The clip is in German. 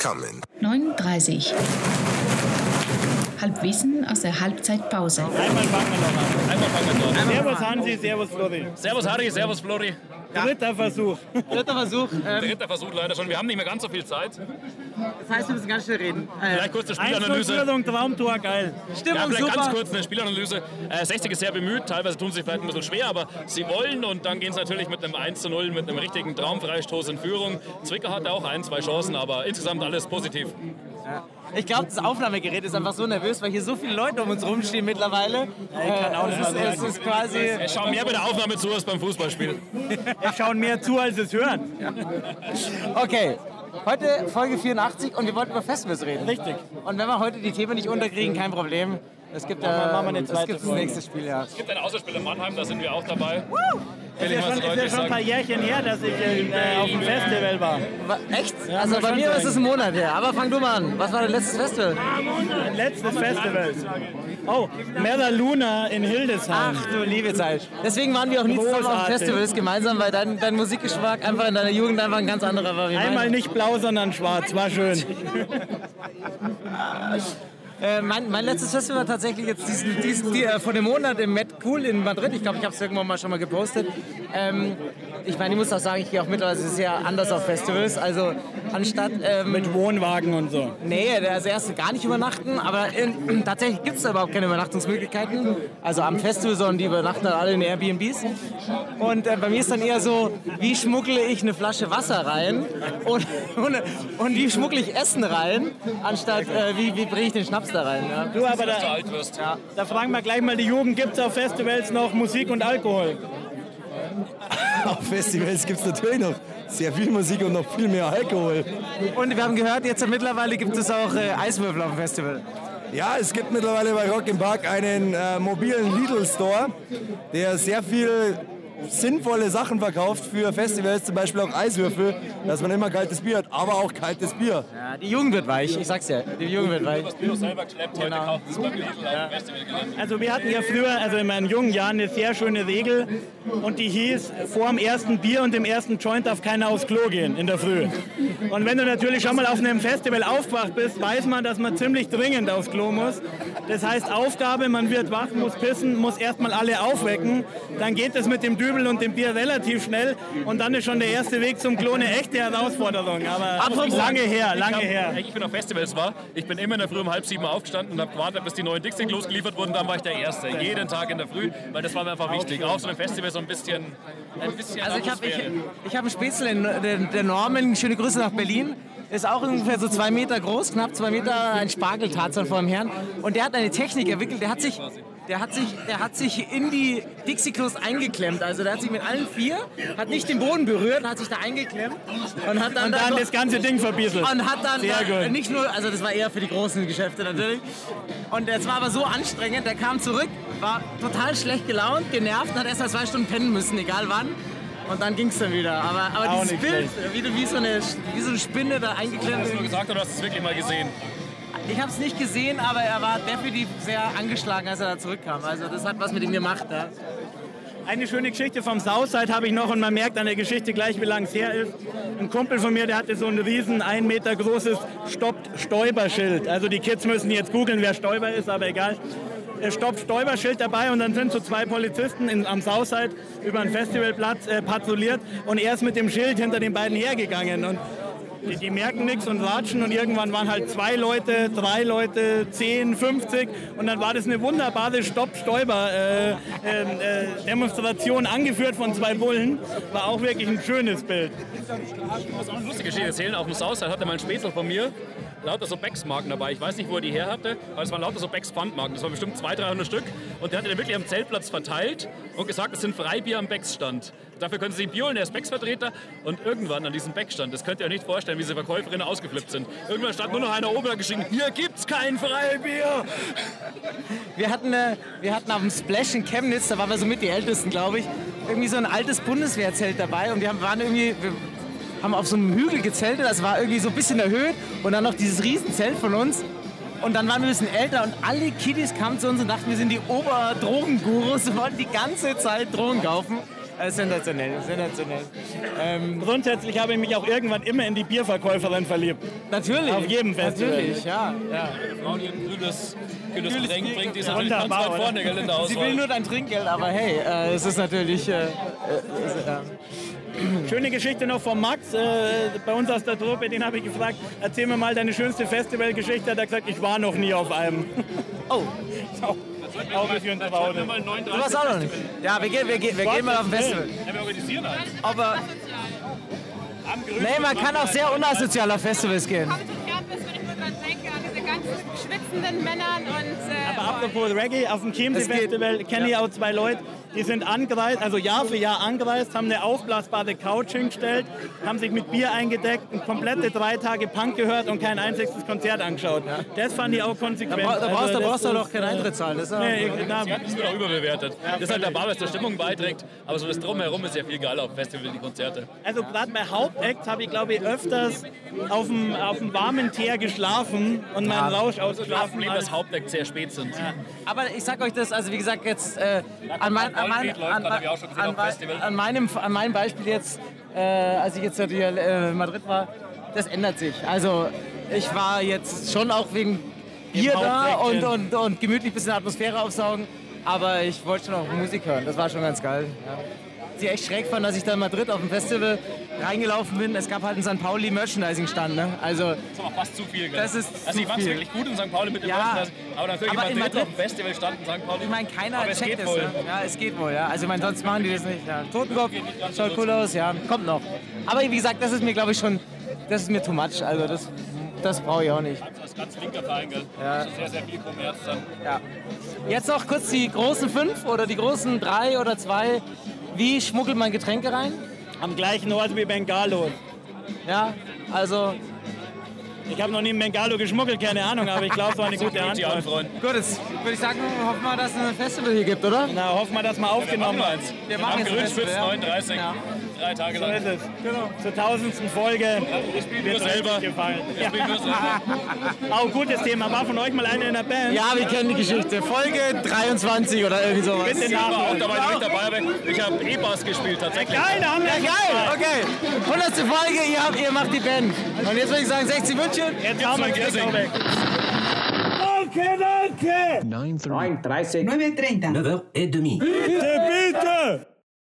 coming. 39. Halbwissen aus der Halbzeitpause. Einmal fangen wir noch an. Einmal fangen wir dort. Servus Hansi, Servus Flori. Servus Harry, Servus Flori. Dritter Versuch. Dritter Versuch. Ähm, Dritter Versuch leider schon. Wir haben nicht mehr ganz so viel Zeit. Das heißt, wir müssen ganz schnell reden. Äh, Vielleicht kurz eine 1 Spielanalyse. Führung, Traumtor, geil. Stimmung Ja, vielleicht ganz super. kurz eine Spielanalyse. Äh, 60 ist sehr bemüht, teilweise tun sie sich vielleicht ein bisschen schwer, aber sie wollen und dann gehen sie natürlich mit einem 1 zu 0, mit einem richtigen Traumfreistoß in Führung. Zwicker hatte auch ein, zwei Chancen, aber insgesamt alles positiv. Ich glaube, das Aufnahmegerät ist einfach so nervös, weil hier so viele Leute um uns rumstehen mittlerweile. Äh, auch es, nicht ist, mal es ist quasi. Es schauen mehr bei der Aufnahme zu als beim Fußballspiel. Wir schauen mehr zu, als es hören. Okay. Heute Folge 84 und wir wollten über Festivals reden. Richtig. Und wenn wir heute die Themen nicht unterkriegen, kein Problem. Es gibt, äh, es zweite gibt das nächste Spiel, ja. Es gibt ein Außerspiel in Mannheim, da sind wir auch dabei. Es Will ist ja mal schon, ist ja schon ein paar. Jährchen her, dass ich äh, auf dem Festival war. Wa- Echt? Ja, also bei mir ist es ein Monat her. Aber fang du mal an. Was war dein letztes Festival? Mein letztes Festival. Oh, Mera Luna in Hildesheim. Ach du liebe Zeit. Deswegen waren wir auch nie zusammen auf. Festivals gemeinsam, weil dein, dein Musikgeschmack einfach in deiner Jugend einfach ein ganz anderer war. Einmal nicht blau, sondern schwarz. War schön. Äh, mein, mein letztes Festival war tatsächlich jetzt diesen, diesen, die, äh, vor dem Monat im Met Cool in Madrid. Ich glaube, ich habe es irgendwann mal schon mal gepostet. Ähm, ich meine, ich muss auch sagen, ich gehe auch mittlerweile sehr anders auf Festivals. Also anstatt... Ähm, Mit Wohnwagen und so. Nee, also erst gar nicht übernachten, aber in, tatsächlich gibt es da überhaupt keine Übernachtungsmöglichkeiten. Also am Festival, sondern die übernachten dann alle in Airbnbs. Und äh, bei mir ist dann eher so, wie schmuggle ich eine Flasche Wasser rein und, und, und wie schmuggle ich Essen rein, anstatt äh, wie, wie bringe ich den Schnaps da rein. Ja. Du, aber da, alt wirst. da fragen wir gleich mal die Jugend, gibt es auf Festivals noch Musik und Alkohol? Auf Festivals gibt es natürlich noch sehr viel Musik und noch viel mehr Alkohol. Und wir haben gehört, jetzt mittlerweile gibt es auch äh, Eiswürfel auf dem Festival. Ja, es gibt mittlerweile bei Rock im Park einen äh, mobilen Lidl Store, der sehr viel sinnvolle Sachen verkauft für Festivals, zum Beispiel auch Eiswürfel, dass man immer kaltes Bier hat, aber auch kaltes Bier. Ja, die Jugend wird weich, ich sag's ja, die Jugend wird weich. Das Bier selber geschleppt, heute Genau. kauft es. Also wir hatten ja früher, also in meinen jungen Jahren, eine sehr schöne Regel und die hieß, vor dem ersten Bier und dem ersten Joint darf keiner aufs Klo gehen in der Früh. Und wenn du natürlich schon mal auf einem Festival aufgewacht bist, weiß man, dass man ziemlich dringend aufs Klo muss. Das heißt Aufgabe, man wird wach, muss pissen, muss erstmal alle aufwecken, dann geht es mit dem Dübel und dem Bier relativ schnell und dann ist schon der erste Weg zum Klo eine echte Herausforderung. Aber Apropos- lange her, Ich lange hab- her. Ich bin auf Festivals war. Ich bin immer in der Früh um halb sieben aufgestanden und habe gewartet, bis die neuen Dixie-Klos geliefert wurden. Dann war ich der Erste. Jeden Tag in der Früh, weil das war mir einfach wichtig. Auf so einem Festival so ein bisschen, ein bisschen Also ich habe ich, ich hab einen Spätzle, in- der, der Norman, schöne Grüße nach Berlin, ist auch ungefähr so zwei Meter groß, knapp zwei Meter, ein Spargeltarzan vor dem Herrn. Und der hat eine Technik entwickelt, der hat sich, der hat sich, der hat sich in die Dixie-Klos eingeklemmt. Also der hat sich mit allen vier, hat nicht den Boden berührt, hat sich da eingeklemmt und hat dann, Und da- dann das ganze Ding verbieselt. und hat dann Sehr da, gut. nicht nur, also das war eher für die großen Geschäfte natürlich. Und es war aber so anstrengend, der kam zurück, war total schlecht gelaunt, genervt, hat erst mal zwei Stunden pennen müssen, egal wann. Und dann ging es dann wieder. Aber, aber Auch dieses nicht Bild, wie, du- wie, so eine, wie so eine Spinne da eingeklemmt. Hast du nur gesagt oder hast du es wirklich mal gesehen? Ich habe es nicht gesehen, aber er war definitiv sehr angeschlagen, als er da zurückkam. Also das hat was mit ihm gemacht. Ja. Eine schöne Geschichte vom Southside habe ich noch und man merkt an der Geschichte gleich, wie lang es her ist. Ein Kumpel von mir, der hatte so ein riesen, ein Meter großes Stoppt-Stäuber-Schild. Also die Kids müssen jetzt googeln, wer Stäuber ist, aber egal. Äh, Stoppt-Stäuber-Schild dabei und dann sind so zwei Polizisten in, am Southside über den Festivalplatz äh, patrouilliert und er ist mit dem Schild hinter den beiden hergegangen. Und die, die merken nichts und watschen und irgendwann waren halt zwei Leute, drei Leute, 10, 50 und dann war das eine wunderbare Stopp-Stäuber-Demonstration angeführt von zwei Bullen. War auch wirklich ein schönes Bild. Ich muss auch eine lustige Geschichte erzählen. Auf dem Southside hatte mal ein Spätzle von mir lauter so Becks-Marken dabei. Ich weiß nicht, wo er die her hatte, aber es waren lauter so Becks-Pfandmarken. Das waren bestimmt 200, 300 Stück. Und der hat die dann wirklich am Zeltplatz verteilt und gesagt, es sind Freibier am Becks-Stand. Dafür können Sie sich Bier holen, er ist Becks-Vertreter. Und irgendwann an diesem Becks-Stand, das könnt ihr euch nicht vorstellen, wie diese Verkäuferinnen ausgeflippt sind. Irgendwann stand nur noch einer oben geschrien, hier gibt's kein Freibier. Wir hatten, äh, wir hatten auf dem Splash in Chemnitz, da waren wir so mit die Ältesten, glaube ich, irgendwie so ein altes Bundeswehrzelt dabei und wir haben, waren irgendwie, wir haben auf so einem Hügel gezeltet, das war irgendwie so ein bisschen erhöht und dann noch dieses Riesenzelt von uns. Und dann waren wir ein bisschen älter und alle Kiddies kamen zu uns und dachten, wir sind die Oberdrogengurus und wollten die ganze Zeit Drogen kaufen. Äh, sensationell, sensationell. Ähm, Grundsätzlich habe ich mich auch irgendwann immer in die Bierverkäuferin verliebt. natürlich. Auf jedem Festival. Natürlich, ja. ja. Frau, die ein grünes, grünes Kühles Getränk bringt, die ist natürlich ganz wunderbar, weit oder? vorne, gell, in der Sie will Auswahl. nur dein Trinkgeld, aber hey, äh, es ist natürlich. Äh, äh, ist, äh, Schöne Geschichte noch von Max, äh, bei uns aus der Truppe, den habe ich gefragt, erzähl mir mal deine schönste Festivalgeschichte. Hat er gesagt, ich war noch nie auf einem. oh, auch, auch ein traurig. du warst auch noch nicht. Ja, wir gehen, wir gehen, wir gehen mal auf ein Festival. Ja, wir organisieren halt. Aber. Nee, man kann auch sehr unasozial auf Festivals gehen. Schwitzenden Männern und. Äh, Aber apropos Reggae, auf dem geht- Festival kenne ich auch zwei Leute, die sind angereist, also Jahr für Jahr angereist, haben eine aufblasbare Couch hingestellt, haben sich mit Bier eingedeckt, und komplette drei Tage Punk gehört und kein einziges Konzert angeschaut. Das fand ich auch Da, konsequent. bra da brauchst, Also da das brauchst du doch keinen Eintritt zahlen. Das ist ja- Nee, ich, na, Ja, das wird auch überbewertet. Das ist halt der Bar, was der Stimmung beiträgt. Aber so das Drumherum ist ja viel geiler auf dem Festival, die Konzerte. also gerade bei Hauptacts habe ich glaube ich öfters auf dem, auf dem warmen Teer geschlafen und meinen Rausch Das ausgeschlafen. Problem, dass Hauptdeck sehr spät sind. Aber ich sag euch das, also wie gesagt, jetzt äh, an, mein, an, mein, an, an, an, meinem, an meinem Beispiel jetzt, äh, als ich jetzt natürlich äh, in Madrid war, das ändert sich. Also ich war jetzt schon auch wegen Bier da und, und, und gemütlich ein bisschen Atmosphäre aufsaugen, aber ich wollte schon auch Musik hören, das war schon ganz geil. Ja. Sie echt schräg fand, dass ich da in Madrid auf dem Festival reingelaufen bin. Es gab halt einen St. Pauli Merchandising-Stand. Ne? Also Das ist aber fast zu viel. Das ist also zu ich fand es wirklich gut in St. Pauli mit dem Ja. Aber natürlich Aber in in Madrid, Madrid- auf dem Festival standen St. Pauli. Ich meine, keiner aber es checkt es. wohl. Ne? Ja, es geht wohl, ja. Also ich meine, sonst machen die das nicht. Ja. Totenkopf, schaut cool aus, ja, kommt noch. Aber wie gesagt, das ist mir, glaube ich, schon, das ist mir too much. Also das, das brauche ich auch nicht. Das ist ganz linker Verein, gell? Ja. Das ist sehr, sehr viel Kommerz dann. Ja. Jetzt noch kurz die großen fünf oder die großen drei oder zwei. Wie schmuggelt man Getränke rein? Am gleichen Ort wie Bengalo. Ja, also Ich habe noch nie in Bengalo geschmuggelt, keine Ahnung, aber ich glaube, es war eine gute Antwort. Freunde. gut, jetzt würde ich sagen, hoffen wir, dass es ein Festival hier gibt, oder? Na, hoffen wir, dass wir Wir machen aufgenommen wir haben. eins. Wir machen Am jetzt ein Grünspitz Festival, ja. 39. Ja. Drei Tage So lang. ist es. Zur tausendsten Folge. Ich spiele euch selber. gefallen. Ich spiele nur selber. Auch gutes Thema. War von euch mal einer in der Band? Ja, wir kennen die Geschichte. Folge 23 oder irgendwie sowas. Bitte Ich war auch nach. dabei, wenn ich dabei bin. Ich habe E-Bass gespielt tatsächlich. Geil, da haben wir Ja, geil, okay. 100. Folge, ihr, habt, ihr macht die Band. Und jetzt würde ich sagen, 60 München. Jetzt haben wir Gibt's den noch Klick Giersing? auch weg. Danke, danke. 9h30. 9.30. 9h30. Bitte, bitte.